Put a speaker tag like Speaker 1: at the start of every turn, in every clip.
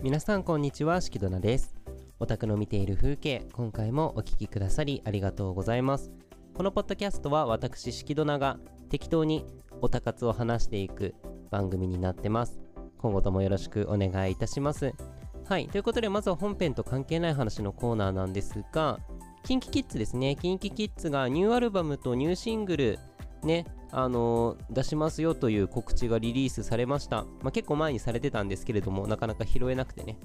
Speaker 1: 皆さんこんにちは、しきどなです。オタクの見ている風景、今回もお聞きくださりありがとうございます。このポッドキャストは私、しきどなが適当にオタ活を話していく番組になってます。今後ともよろしくお願いいたします。はい、ということでまずは本編と関係ない話のコーナーなんですが、キンキキッズですね。キンキキッズがニューアルバムとニューシングル、ね、あの出しますよという告知がリリースされました。まあ、結構前にされてたんですけれども、なかなか拾えなくてね、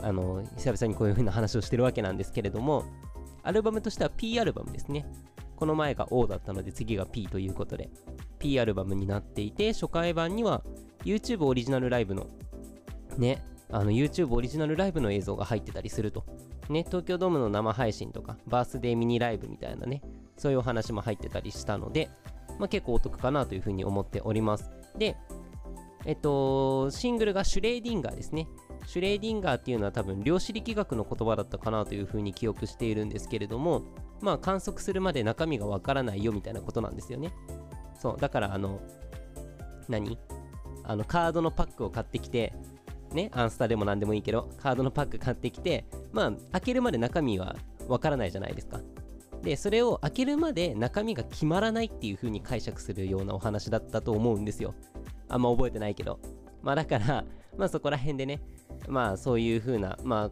Speaker 1: あの久々にこういう風な話をしてるわけなんですけれども、アルバムとしては P アルバムですね。この前が O だったので次が P ということで、P アルバムになっていて、初回版には YouTube オリジナルライブの、ね、あの YouTube オリジナルライブの映像が入ってたりすると。ね、東京ドームの生配信とか、バースデーミニライブみたいなね、そういうお話も入ってたりしたので、まあ、結構お得かなというふうに思っております。で、えっと、シングルがシュレーディンガーですね。シュレーディンガーっていうのは多分量子力学の言葉だったかなというふうに記憶しているんですけれども、まあ観測するまで中身がわからないよみたいなことなんですよね。そう、だからあの、何？あのカードのパックを買ってきて、ね、アンスタでも何でもいいけど、カードのパック買ってきて、まあ開けるまで中身はわからないじゃないですか。で、それを開けるまで中身が決まらないっていう風に解釈するようなお話だったと思うんですよ。あんま覚えてないけど。まあだから、まあそこら辺でね、まあそういう風な、まあ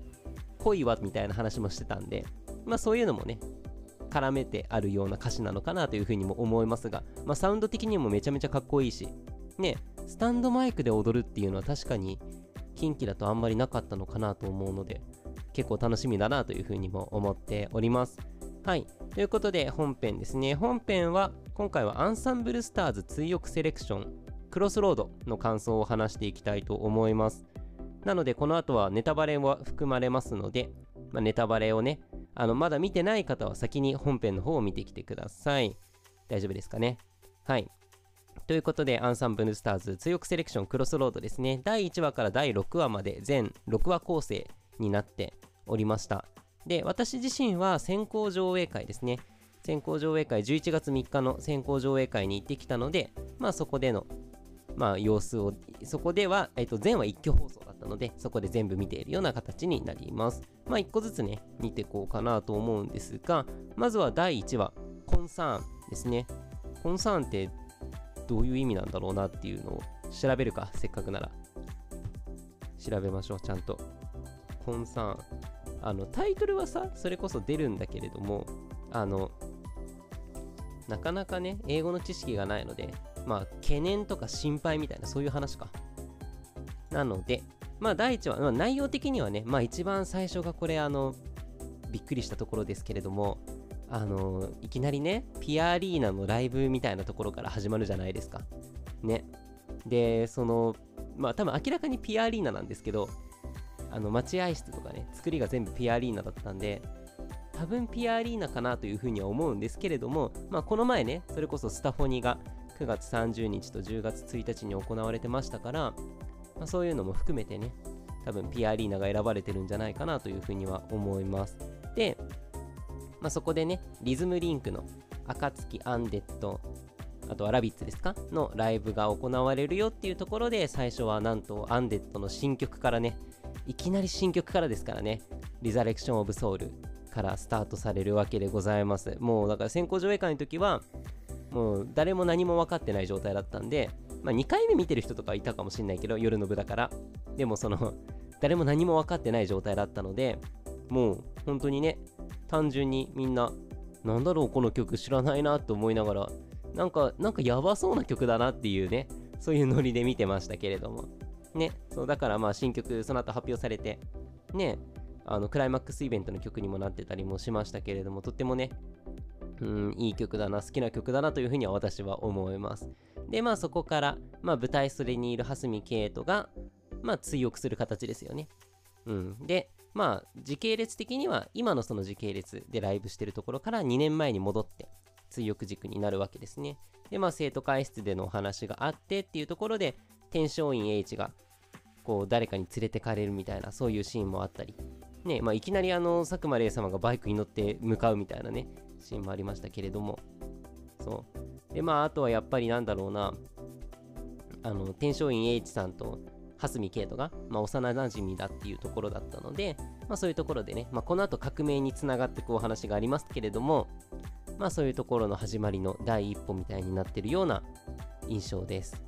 Speaker 1: 恋はみたいな話もしてたんで、まあそういうのもね、絡めてあるような歌詞なのかなという風にも思いますが、まあサウンド的にもめちゃめちゃかっこいいし、ね、スタンドマイクで踊るっていうのは確かに近畿だとあんまりなかったのかなと思うので、結構楽しみだなという風にも思っております。はい。ということで本編ですね。本編は今回はアンサンブルスターズ追憶セレクションクロスロードの感想を話していきたいと思います。なのでこの後はネタバレは含まれますので、まあ、ネタバレをね、あのまだ見てない方は先に本編の方を見てきてください。大丈夫ですかね？はい。ということで、アンサンブルスターズ強くセレクションクロスロードですね。第1話から第6話まで全6話構成になっておりました。で、私自身は先行上映会ですね。先行上映会、11月3日の先行上映会に行ってきたので、まあそこでの、まあ様子を、そこでは、えっと、全話一挙放送だったので、そこで全部見ているような形になります。まあ一個ずつね、見ていこうかなと思うんですが、まずは第1話、コンサーンですね。コンサーンってどういう意味なんだろうなっていうのを調べるか、せっかくなら。調べましょう、ちゃんと。コンサーン。あの、タイトルはさ、それこそ出るんだけれども、あの、なかなかね、英語の知識がないので、まあ、懸念とか心配みたいな、そういう話か。なので、まあ、第一話、まあ、内容的にはね、まあ、一番最初がこれ、あの、びっくりしたところですけれども、あの、いきなりね、ピアアリーナのライブみたいなところから始まるじゃないですか。ね。で、その、まあ、多分明らかにピアアリーナなんですけど、あの、待合室とかね、作りが全部ピアリーナだったんで、多分ピアリーナかなというふうには思うんですけれども、まあ、この前ね、それこそスタフォニが9月30日と10月1日に行われてましたから、まあ、そういうのも含めてね、多分ピアアリーナが選ばれてるんじゃないかなというふうには思います。で、まあ、そこでね、リズムリンクの暁アンデッド、あとはラビッツですか？のライブが行われるよっていうところで、最初はなんとアンデッドの新曲からね、いきなり新曲からですからね、リザレクション・オブ・ソウルからスタートされるわけでございます。もうだから先行上映会の時は、もう誰も何も分かってない状態だったんで、まあ2回目見てる人とかいたかもしれないけど、夜の部だから。でもその、誰も何も分かってない状態だったので、もう本当にね、単純にみんな、なんだろうこの曲知らないなと思いながら、なんか、なんかやばそうな曲だなっていうね、そういうノリで見てましたけれども。ね、そうだからまあ新曲その後発表されて、ね、あのクライマックスイベントの曲にもなってたりもしましたけれども、とってもね、うん、いい曲だな、好きな曲だなというふうには私は思います。で、まあそこから、まあ舞台袖にいる蓮見圭斗が、まあ追憶する形ですよね。うん。で、まあ時系列的には今のその時系列でライブしてるところから2年前に戻って追憶軸になるわけですね。で、まあ生徒会室でのお話があってっていうところで、天璋院 H がこう誰かに連れてかれるみたいなそういうシーンもあったり、ねまあ、いきなりあの佐久間玲様がバイクに乗って向かうみたいなねシーンもありましたけれども。そう。でまああとはやっぱりなんだろうな。あの天璋院 H さんと蓮見圭人が、まあ、幼なじみだっていうところだったので、まあ、そういうところでね、まあ、この後革命につながっていくお話がありますけれども、まあ、そういうところの始まりの第一歩みたいになってるような印象です。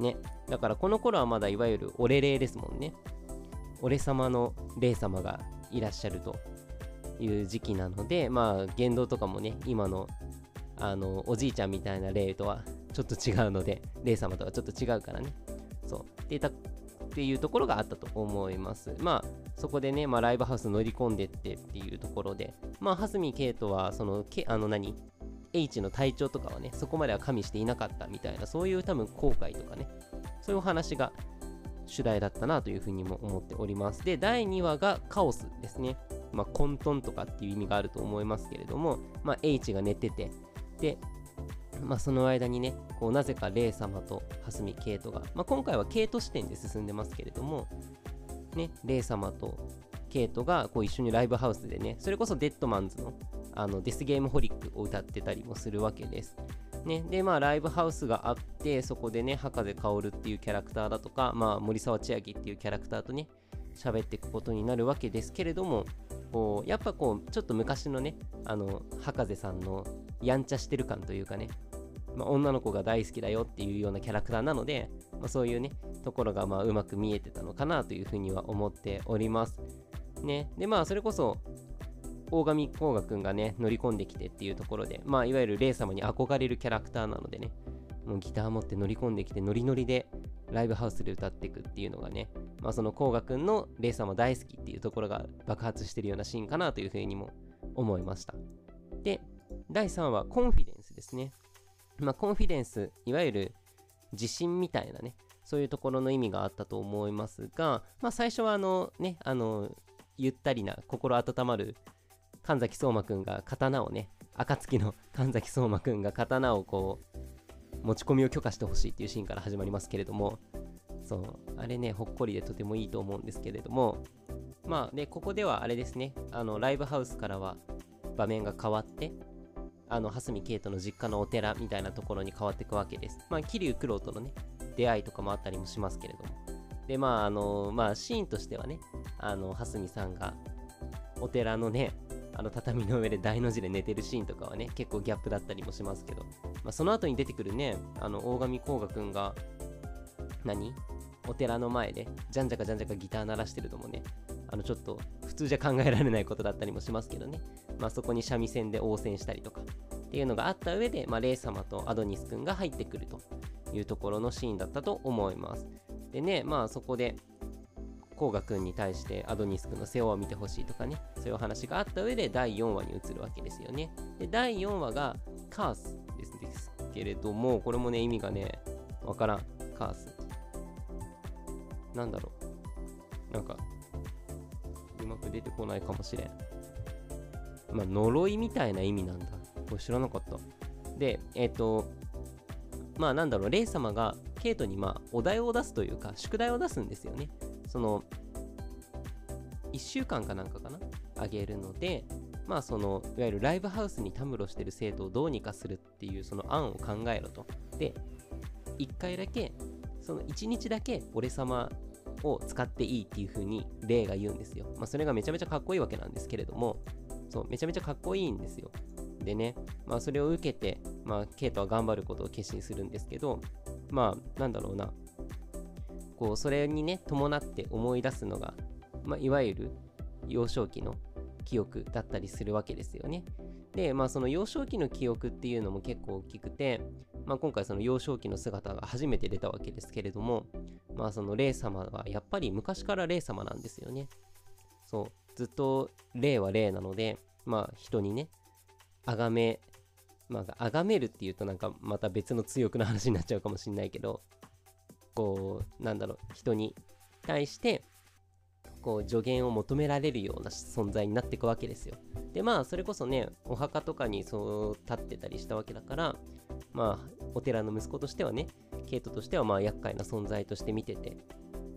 Speaker 1: ね。だからこの頃はまだいわゆる俺霊ですもんね。俺様の霊様がいらっしゃるという時期なので、まあ言動とかもね、今のあのおじいちゃんみたいな霊とはちょっと違うので、霊様とはちょっと違うからね。そう。ってたっていうところがあったと思います。まあ、そこでね、まあ、ライブハウス乗り込んでってっていうところで、まあ、蓮見圭人は、その、けあの何？H の体調とかはね、そこまでは加味していなかったみたいな、そういう多分後悔とかね、そういうお話が主題だったなというふうにも思っております。で、第2話がカオスですね。まあ、混沌とかっていう意味があると思いますけれども、まあ、H が寝てて、で、まあ、その間にね、こうなぜかレイ様と蓮見ケイトが、まあ、今回はケイト視点で進んでますけれども、ね、レイ様とケイトがこう一緒にライブハウスでね、それこそデッドマンズのあのデスゲームホリックを歌ってたりもするわけです。ね、で、まあ、ライブハウスがあって、そこでね、博士薫っていうキャラクターだとか、まあ、森沢千秋っていうキャラクターとね、喋っていくことになるわけですけれども、こうやっぱこうちょっと昔のねあの博士さんのやんちゃしてる感というかね、まあ、女の子が大好きだよっていうようなキャラクターなので、まあ、そういうねところがまあうまく見えてたのかなというふうには思っております。ね。でまあそれこそ大神甲賀くんがね乗り込んできてっていうところでまあいわゆるレイ様に憧れるキャラクターなのでねもうギター持って乗り込んできてノリノリでライブハウスで歌っていくっていうのがねまあ、その甲賀くんのレイ様大好きっていうところが爆発してるようなシーンかなというふうにも思いました。で、第3話、コンフィデンスですね。まあ、コンフィデンス、いわゆる自信みたいなね、そういうところの意味があったと思いますが、まあ、最初はあのね、あの、ゆったりな、心温まる神崎相馬くんが刀をね、暁の神崎相馬くんが刀をこう、持ち込みを許可してほしいっていうシーンから始まりますけれども、そう、あれね、ほっこりでとてもいいと思うんですけれども、まあ、で、ここではあれですね、あの、ライブハウスからは場面が変わって、あの、蓮見圭人の実家のお寺みたいなところに変わっていくわけです。まあ、桐生九郎とのね、出会いとかもあったりもしますけれども。で、まあ、あの、まあ、シーンとしてはね、あの、蓮見さんが、お寺のね、あの畳の上で大の字で寝てるシーンとかはね、結構ギャップだったりもしますけど、まあ、その後に出てくるね、あの、大神甲賀くんが、何？お寺の前でじゃんじゃかじゃんじゃかギター鳴らしてるのもねあのちょっと普通じゃ考えられないことだったりもしますけどね。まあそこに三味線で応戦したりとかっていうのがあった上で、まあ、レイ様とアドニス君が入ってくるというところのシーンだったと思います。でねまあそこで甲賀君に対してアドニス君の世話を見てほしいとかねそういう話があった上で第4話に移るわけですよねで第4話がカースですけれどもこれもね意味がねわからんカースなんだろう。なんか、うまく出てこないかもしれん。まあ、呪いみたいな意味なんだ。これ知らなかった。で、えっ、ー、と、まあなんだろう、レイ様がケイトにまあお題を出すというか、宿題を出すんですよね。その、1週間かなんかかな？あげるので、まあその、いわゆるライブハウスにたむろしてる生徒をどうにかするっていうその案を考えろと。で、1回だけその1日だけ俺様を使っていいっていう風に霊が言うんですよ。まあ、それがめちゃめちゃかっこいいわけなんですけれども、そう、めちゃめちゃかっこいいんですよ。でね、まあ、それを受けて、まあ、ケイトは頑張ることを決心するんですけど、まあ、なんだろうな、こう、それにね、伴って思い出すのが、まあ、いわゆる幼少期の記憶だったりするわけですよね。で、まあ、その幼少期の記憶っていうのも結構大きくて、まあ、今回その幼少期の姿が初めて出たわけですけれども、まあ、その霊様はやっぱり昔から霊様なんですよね。そう、ずっと霊は霊なので、まあ、人にね、崇め、まあ、崇めるっていうとなんかまた別の強くな話になっちゃうかもしんないけど、こう、なんだろう、人に対して、こう助言を求められるような存在になっていくわけですよ。でまあそれこそねお墓とかにそう立ってたりしたわけだからまあお寺の息子としてはねケイトとしてはまあ厄介な存在として見てて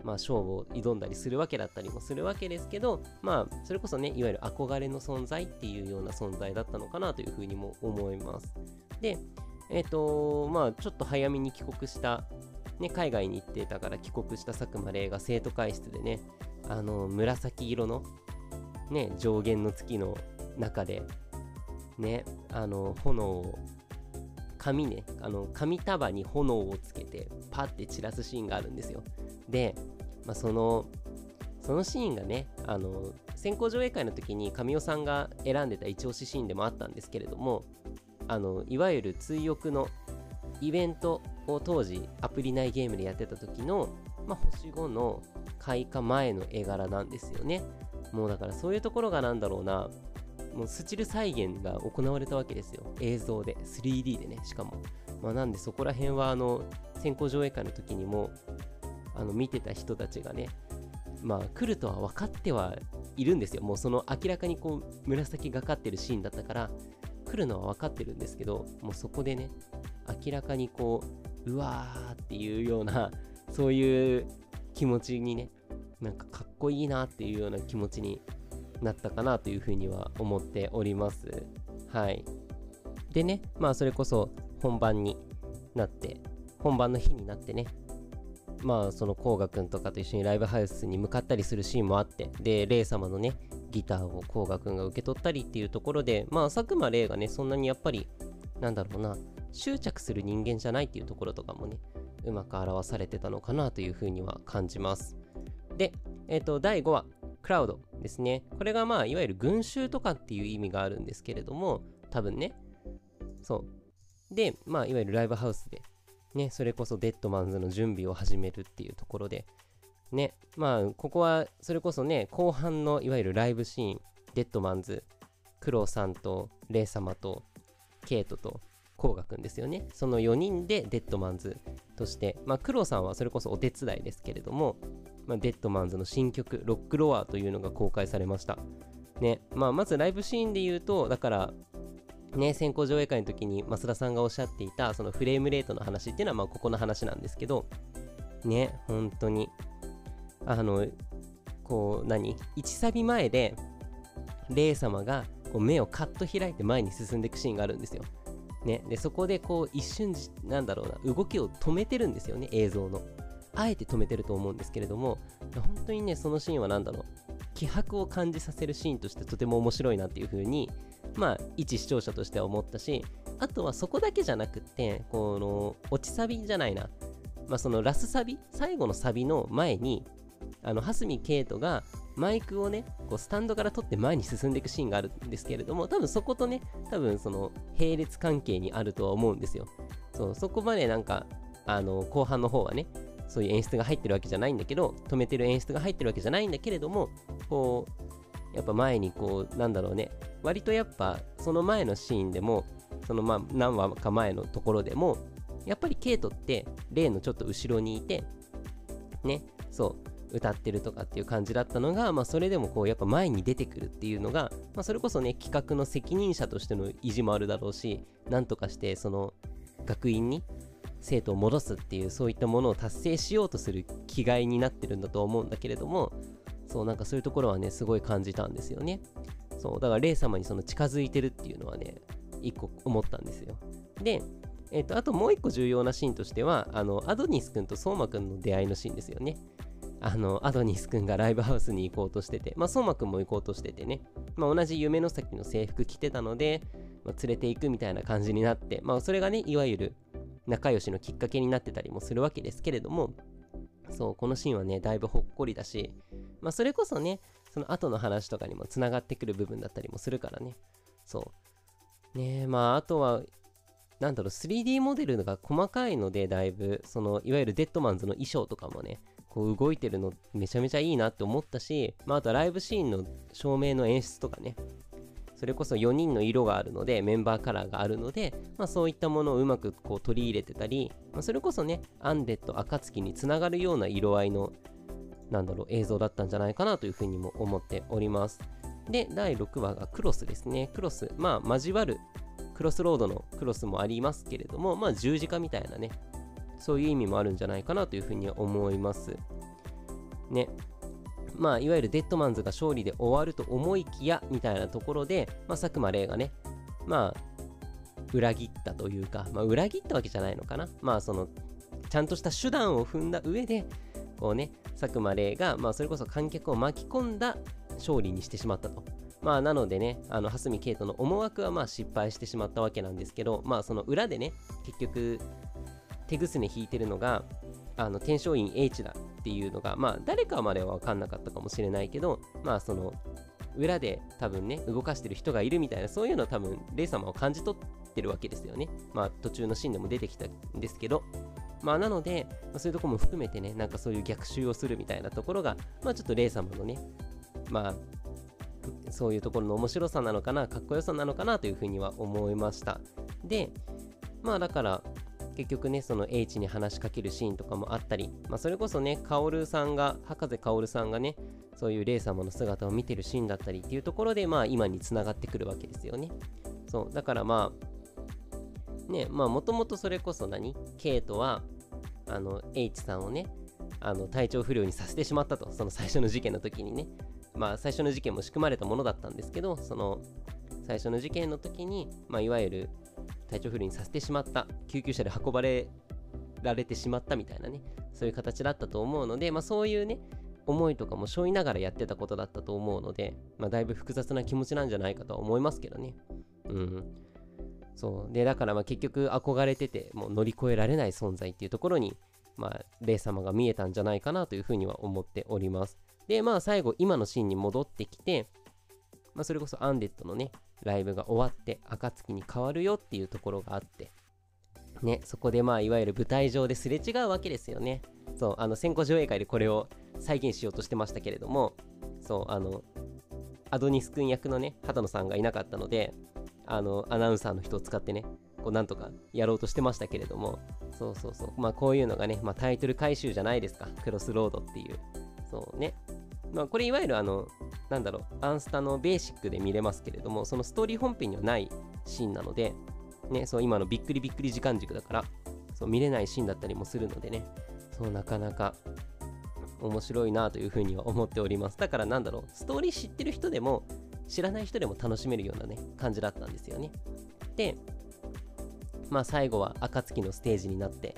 Speaker 1: まあ勝負を挑んだりするわけだったりもするわけですけどまあそれこそねいわゆる憧れの存在っていうような存在だったのかなというふうにも思います。でえっ、ー、とまあちょっと早めに帰国したね、海外に行ってたから帰国した佐久間玲が生徒会室でね、あの、紫色の、ね、上限の月の中で、ね、あの、炎を、紙ね、あの、紙束に炎をつけて、パッて散らすシーンがあるんですよ。で、まあ、その、そのシーンがね、あの、先行上映会の時に神尾さんが選んでた一押しシーンでもあったんですけれども、あの、いわゆる追憶のイベントを当時アプリ内ゲームでやってた時の、まあ、星5の開花前の絵柄なんですよね。もうだからそういうところがなんだろうな、もうスチル再現が行われたわけですよ。映像で、3D でね、しかも。まあ、なんでそこら辺はあの、先行上映会の時にも、あの、見てた人たちがね、まあ、来るとは分かってはいるんですよ。もうその明らかにこう、紫がかってるシーンだったから、来るのは分かってるんですけど、もうそこでね、明らかにこう、うわーっていうような、そういう気持ちにね、なんかかっこいいなっていうような気持ちになったかなというふうには思っております。はい。でね、まあそれこそ本番になって、本番の日になってね、まあその甲賀くんとかと一緒にライブハウスに向かったりするシーンもあって、で、レイ様のね、ギターを甲賀くんが受け取ったりっていうところで、まあ佐久間レイがね、そんなにやっぱり、なんだろうな、執着する人間じゃないっていうところとかもね、うまく表されてたのかなというふうには感じます。で、えっ、ー、と、第5話、クラウドですね。これがまあ、いわゆる群衆とかっていう意味があるんですけれども、多分ね。そう。で、まあ、いわゆるライブハウスでね、それこそデッドマンズの準備を始めるっていうところで、ね、まあ、ここは、それこそね、後半のいわゆるライブシーン、デッドマンズ、クロウさんとレイ様とケイトとコウガくんですよね。その4人でデッドマンズとして、まあ、クロさんはそれこそお手伝いですけれども、まあ、デッドマンズの新曲、ロックロアというのが公開されました。ね、まあ、まずライブシーンで言うと、だから、ね、先行上映会の時に増田さんがおっしゃっていたそのフレームレートの話っていうのはまあここの話なんですけどね本当にあのこう何？1サビ前でレイ様が目をカッと開いて前に進んでいくシーンがあるんですよ。ね、でそこでこう一瞬なんだろうな動きを止めてるんですよね映像の。あえて止めてると思うんですけれども本当にねそのシーンは何だろう気迫を感じさせるシーンとしてとても面白いなっていう風にまあ、一視聴者としては思ったし、あとはそこだけじゃなくって、この、落ちサビじゃないな。まあ、そのラスサビ、最後のサビの前に、あの、蓮見圭斗がマイクをね、こうスタンドから取って前に進んでいくシーンがあるんですけれども、多分そことね、多分その並列関係にあるとは思うんですよ。そう、そこまでなんか、あの、後半の方はね、そういう演出が入ってるわけじゃないんだけど、止めてる演出が入ってるわけじゃないんだけれども、こう、やっぱ前にこう、なんだろうね、割とやっぱその前のシーンでもそのまあ何話か前のところでもやっぱりケイトって例のちょっと後ろにいてねそう歌ってるとかっていう感じだったのが、まあ、それでもこうやっぱ前に出てくるっていうのが、まあ、それこそね企画の責任者としての意地もあるだろうしなんとかしてその学院に生徒を戻すっていうそういったものを達成しようとする気概になってるんだと思うんだけれどもそうなんかそういうところはねすごい感じたんですよねそう、だから霊様にその近づいてるっていうのはね、一個思ったんですよ。で、えっ、ー、と、あともう一個重要なシーンとしては、あの、アドニス君と相馬君の出会いのシーンですよね。あの、アドニス君がライブハウスに行こうとしてて、まあ、相馬君も行こうとしててね、まあ、同じ夢の先の制服着てたので、まあ、連れて行くみたいな感じになって、まあ、それがね、いわゆる仲良しのきっかけになってたりもするわけですけれども、そう、このシーンはね、だいぶほっこりだし、まあ、それこそね、その後の話とかにもつながってくる部分だったりもするからね。そう。ねまあ、あとは、なんだろう、3D モデルが細かいので、だいぶ、その、いわゆるデッドマンズの衣装とかもね、こう動いてるのめちゃめちゃいいなって思ったし、まあ、あとライブシーンの照明の演出とかね、それこそ4人の色があるので、メンバーカラーがあるので、まあ、そういったものをうまくこう取り入れてたり、まあ、それこそね、アンデッド、暁につながるような色合いのなんだろう、映像だったんじゃないかなというふうにも思っております。で、第6話がクロスですね。クロス。まあ、交わるクロスロードのクロスもありますけれども、まあ、十字架みたいなね、そういう意味もあるんじゃないかなというふうに思います。ね。まあ、いわゆるデッドマンズが勝利で終わると思いきや、みたいなところで、まあ、佐久間玲がね、まあ、裏切ったというか、まあ、裏切ったわけじゃないのかな。まあ、その、ちゃんとした手段を踏んだ上でこうね佐久間玲が、まあ、それこそ観客を巻き込んだ勝利にしてしまったと。まあなのでね、あの蓮見圭斗の思惑はまあ失敗してしまったわけなんですけど、まあその裏でね、結局手ぐすね引いてるのが、あの天璋院 H だっていうのが、まあ誰かまでは分かんなかったかもしれないけど、まあその裏で多分ね、動かしてる人がいるみたいな、そういうのを多分、レイ様を感じ取ってるわけですよね。まあ途中のシーンでも出てきたんですけど、まあなので、まあ、そういうとこも含めてね、なんかそういう逆襲をするみたいなところが、まあちょっとレイ様のね、まあそういうところの面白さなのかな、かっこよさなのかなというふうには思いました。で、まあだから、結局ね、その H に話しかけるシーンとかもあったり、まあ、それこそね、薫さんが、博士薫さんがね、そういうレイ様の姿を見てるシーンだったりっていうところで、まあ今につながってくるわけですよね。そう、だからまあ、ね、まあもともとそれこそ何？ケイトは、あの、H さんをね、あの体調不良にさせてしまったと、その最初の事件の時にね。まあ、最初の事件も仕組まれたものだったんですけど、その最初の事件の時に、まあ、いわゆる体調不良にさせてしまった、救急車で運ばれられてしまったみたいなね、そういう形だったと思うので、まあ、そういうね、思いとかも背負いながらやってたことだったと思うので、まあ、だいぶ複雑な気持ちなんじゃないかとは思いますけどね。うん。そう。で、だからまあ結局憧れてて、もう乗り越えられない存在っていうところに、まあ、霊様が見えたんじゃないかなというふうには思っております。で、まあ最後、今のシーンに戻ってきて、まあそれこそアンデッドのね、ライブが終わって、暁に変わるよっていうところがあって、ね、そこでまあいわゆる舞台上ですれ違うわけですよね。そう、あの先行上映会でこれを再現しようとしてましたけれども、そう、あの、アドニス君役のね、畑野さんがいなかったので、あの、アナウンサーの人を使ってね、こうなんとかやろうとしてましたけれども、そうそうそう、まあこういうのがね、まあタイトル回収じゃないですか、クロスロードっていう。そうね。まあ、これいわゆるあの、なんだろう、アンスタのベーシックで見れますけれども、そのストーリー本編にはないシーンなので、ね、そう今のびっくりびっくり時間軸だから、そう見れないシーンだったりもするのでね、そうなかなか面白いなというふうには思っております。だからなんだろう、ストーリー知ってる人でも、知らない人でも楽しめるようなね、感じだったんですよね。で、まあ最後は暁のステージになって、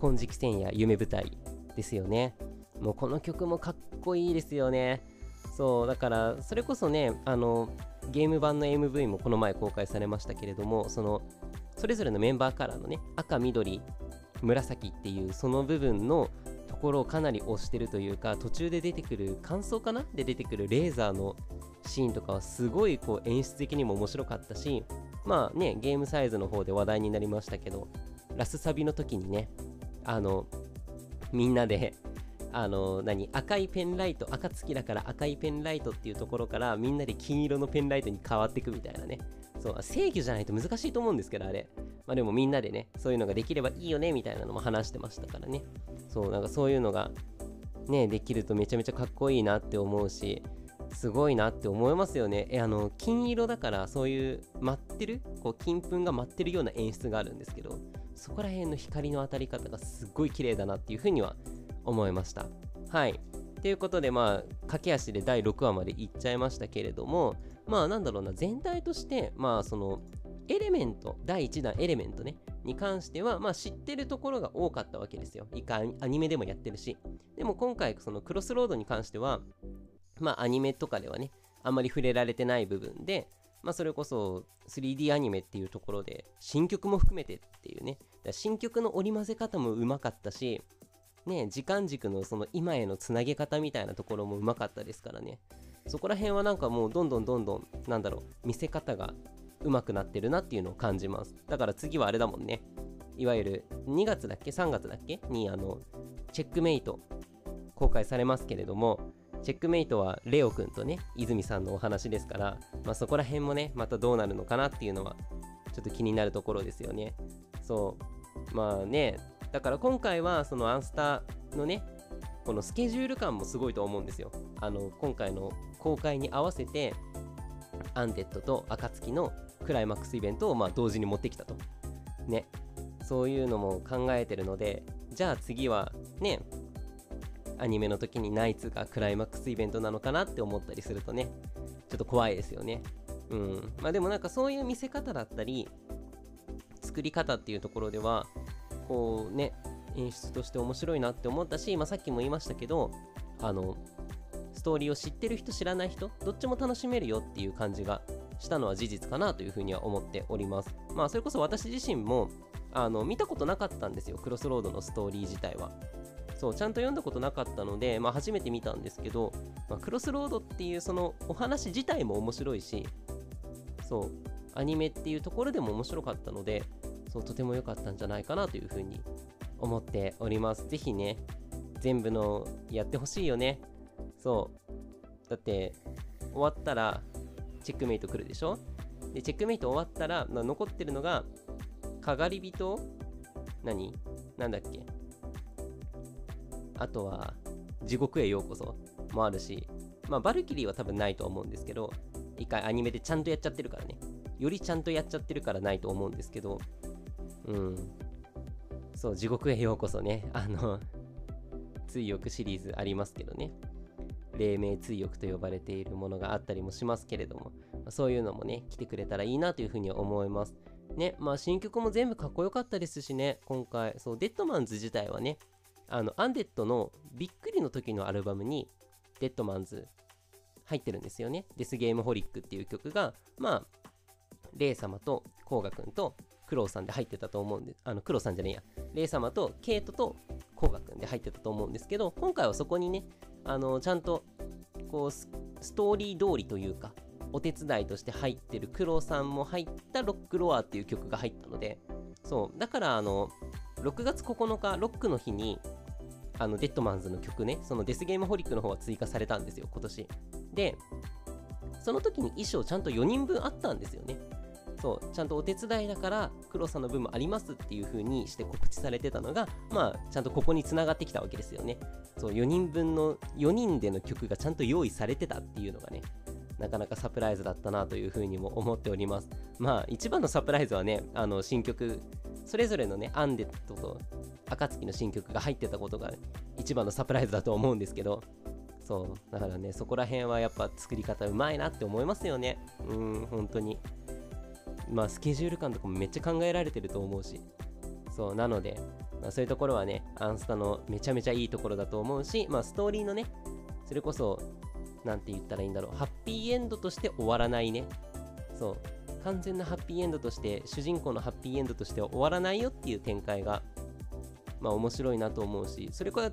Speaker 1: 金色戦や夢舞台ですよね。もうこの曲もかっこいいですよね。そう、だから、それこそね、あの、ゲーム版の MV もこの前公開されましたけれども、その、それぞれのメンバーカラーのね、赤、緑、紫っていうその部分のところをかなり押してるというか、途中で出てくる、感想かな？で出てくるレーザーのシーンとかはすごいこう演出的にも面白かったし、まあね、ゲームサイズの方で話題になりましたけど、ラスサビの時にね、あの、みんなであの何赤いペンライト赤月だから赤いペンライトっていうところからみんなで金色のペンライトに変わっていくみたいなね。そう制御じゃないと難しいと思うんですけどあれ。まあでもみんなでねそういうのができればいいよねみたいなのも話してましたからね。そうなんかそういうのがねできるとめちゃめちゃかっこいいなって思うしすごいなって思いますよね。え、あの、金色だからそういう舞ってる、こう金粉が舞ってるような演出があるんですけど、そこら辺の光の当たり方がすっごい綺麗だなっていうふうには思いました。はい。ということで、まあ、駆け足で第6話までいっちゃいましたけれども、まあ、なんだろうな、全体として、まあ、その、エレメント、第1弾エレメントね、に関しては、まあ、知ってるところが多かったわけですよ。一回アニメでもやってるし。でも今回、そのクロスロードに関しては、まあ、アニメとかではね、あんまり触れられてない部分で、まあ、それこそ 3D アニメっていうところで、新曲も含めてっていうね、新曲の織り交ぜ方もうまかったし、ね、時間軸のその今へのつなげ方みたいなところもうまかったですからね。そこら辺はなんかもうどんどんどんどん、なんだろう、見せ方がうまくなってるなっていうのを感じます。だから次はあれだもんね。いわゆる2月だっけ ?3 月だっけ？にあの、チェックメイト公開されますけれども、チェックメイトはレオくんとね、泉さんのお話ですから、まあ、そこら辺もね、またどうなるのかなっていうのは、ちょっと気になるところですよね。そう。まあね、だから今回はそのアンスターのねこのスケジュール感もすごいと思うんですよ。あの今回の公開に合わせてアンデッドと暁のクライマックスイベントをまあ同時に持ってきたと。ね。そういうのも考えてるのでじゃあ次はねアニメの時にナイツがクライマックスイベントなのかなって思ったりするとねちょっと怖いですよね。うん。まあでもなんかそういう見せ方だったり作り方っていうところではこうね演出として面白いなって思ったし、まあ、さっきも言いましたけどあのストーリーを知ってる人知らない人どっちも楽しめるよっていう感じがしたのは事実かなというふうには思っております。まあそれこそ私自身もあの見たことなかったんですよ。クロスロードのストーリー自体は。そうちゃんと読んだことなかったので、まあ、初めて見たんですけど、まあ、クロスロードっていうそのお話自体も面白いしそうアニメっていうところでも面白かったのでそうとても良かったんじゃないかなというふうに思っております。ぜひね全部のやってほしいよね。そう。だって終わったらチェックメイト来るでしょ？でチェックメイト終わったらま残ってるのがかがり人何？なんだっけ？あとは地獄へようこそもあるしまあバルキリーは多分ないと思うんですけど一回アニメでちゃんとやっちゃってるからね。よりちゃんとやっちゃってるからないと思うんですけどうん。そう地獄へようこそね。あの追憶シリーズありますけどね。黎明追憶と呼ばれているものがあったりもしますけれどもそういうのもね来てくれたらいいなというふうに思います。ねまあ新曲も全部かっこよかったですしね。今回そうデッドマンズ自体はねあのアンデッドのびっくりの時のアルバムにデッドマンズ入ってるんですよね。デスゲームホリックっていう曲がまあレイ様とコウガくんとクロウさんで入ってたと思うんであのクロウさんじゃねえや。レイ様とケイトとコウガくんで入ってたと思うんですけど今回はそこにねあのちゃんとこうストーリー通りというかお手伝いとして入ってるクロウさんも入ったロックロアっていう曲が入ったのでそうだからあの6月9日ロックの日にあのデッドマンズの曲ねそのデスゲームホリックの方は追加されたんですよ今年。でその時に衣装ちゃんと4人分あったんですよね。そうちゃんとお手伝いだから黒さんの分もありますっていう風にして告知されてたのがまあちゃんとここに繋がってきたわけですよね。そう4人分の4人での曲がちゃんと用意されてたっていうのがねなかなかサプライズだったなというふうにも思っております。まあ一番のサプライズはねあの新曲それぞれのねアンデッドと暁の新曲が入ってたことが一番のサプライズだと思うんですけどそうだからねそこら辺はやっぱ作り方うまいなって思いますよね。うん本当に。まあスケジュール感とかもめっちゃ考えられてると思うし。そうなので、まあ、そういうところはねアンスタのめちゃめちゃいいところだと思うしまあストーリーのねそれこそ何て言ったらいいんだろうハッピーエンドとして終わらないね。そう完全なハッピーエンドとして主人公のハッピーエンドとしては終わらないよっていう展開がまあ面白いなと思うしそれから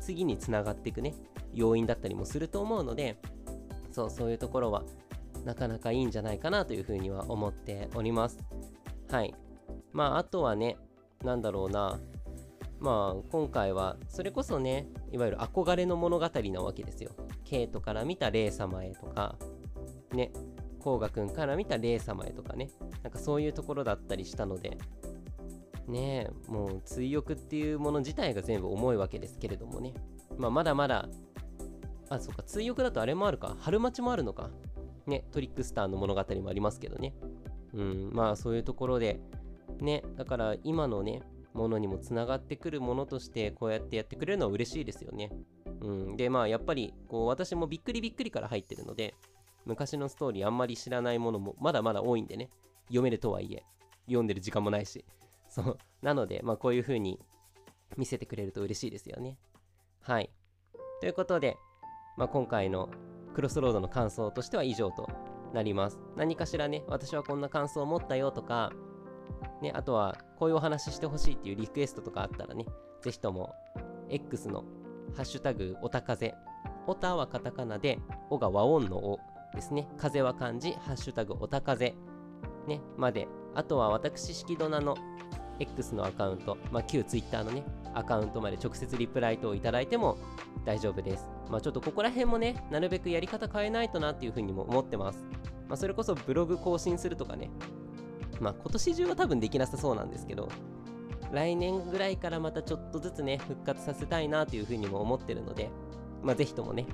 Speaker 1: 次につながっていくね要因だったりもすると思うのでそうそういうところはなかなかいいんじゃないかなというふうには思っております。はい。まああとはねなんだろうな。まあ今回はそれこそねいわゆる憧れの物語なわけですよ。ケイトから見たレイ様へとかねコウガくんから見たレイ様へとかね。なんかそういうところだったりしたのでねえもう追憶っていうもの自体が全部重いわけですけれどもね。まあまだまだあ、そっか、追憶だとあれもあるか。春待ちもあるのか。ね、トリックスターの物語もありますけどね。うん、まあそういうところで、ね、だから今のね、ものにもつながってくるものとしてこうやってやってくれるのは嬉しいですよね。うん、でまあやっぱりこう私もびっくりびっくりから入ってるので昔のストーリーあんまり知らないものもまだまだ多いんでね。読めるとはいえ読んでる時間もないし。そう。なのでまあこういう風に見せてくれると嬉しいですよね。はい。ということでまあ、今回のクロスロードの感想としては以上となります。何かしらね、私はこんな感想を持ったよとか、ね、あとはこういうお話ししてほしいっていうリクエストとかあったらね、ぜひとも X のハッシュタグおたかぜ、おたはカタカナで、おが和音のおですね、風は漢字、ハッシュタグおたかぜ、ね、まで、あとは私、式ドナの X のアカウント、まあ、旧 Twitter のね、アカウントまで直接リプライ等いただいても大丈夫です。まあちょっとここら辺もね、なるべくやり方変えないとなっていうふうにも思ってます。まあそれこそブログ更新するとかね、まあ今年中は多分できなさそうなんですけど、来年ぐらいからまたちょっとずつね、復活させたいなというふうにも思ってるので、まあぜひともね、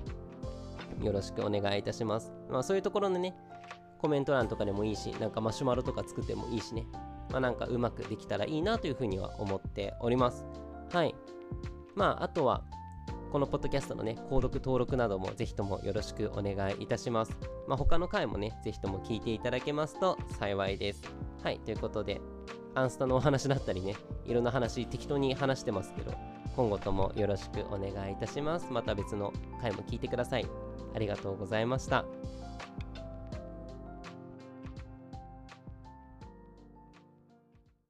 Speaker 1: よろしくお願いいたします。まあそういうところのね、コメント欄とかでもいいし、なんかマシュマロとか作ってもいいしね、まあなんかうまくできたらいいなというふうには思っております。はい。まあ、あとは、このポッドキャストのね、購読登録などもぜひともよろしくお願いいたします。まあ、他の回もね、ぜひとも聞いていただけますと幸いです。はい、ということで、アンスタのお話だったりねいろんな話適当に話してますけど今後ともよろしくお願いいたしますまた別の回も聞いてくださいありがとうございました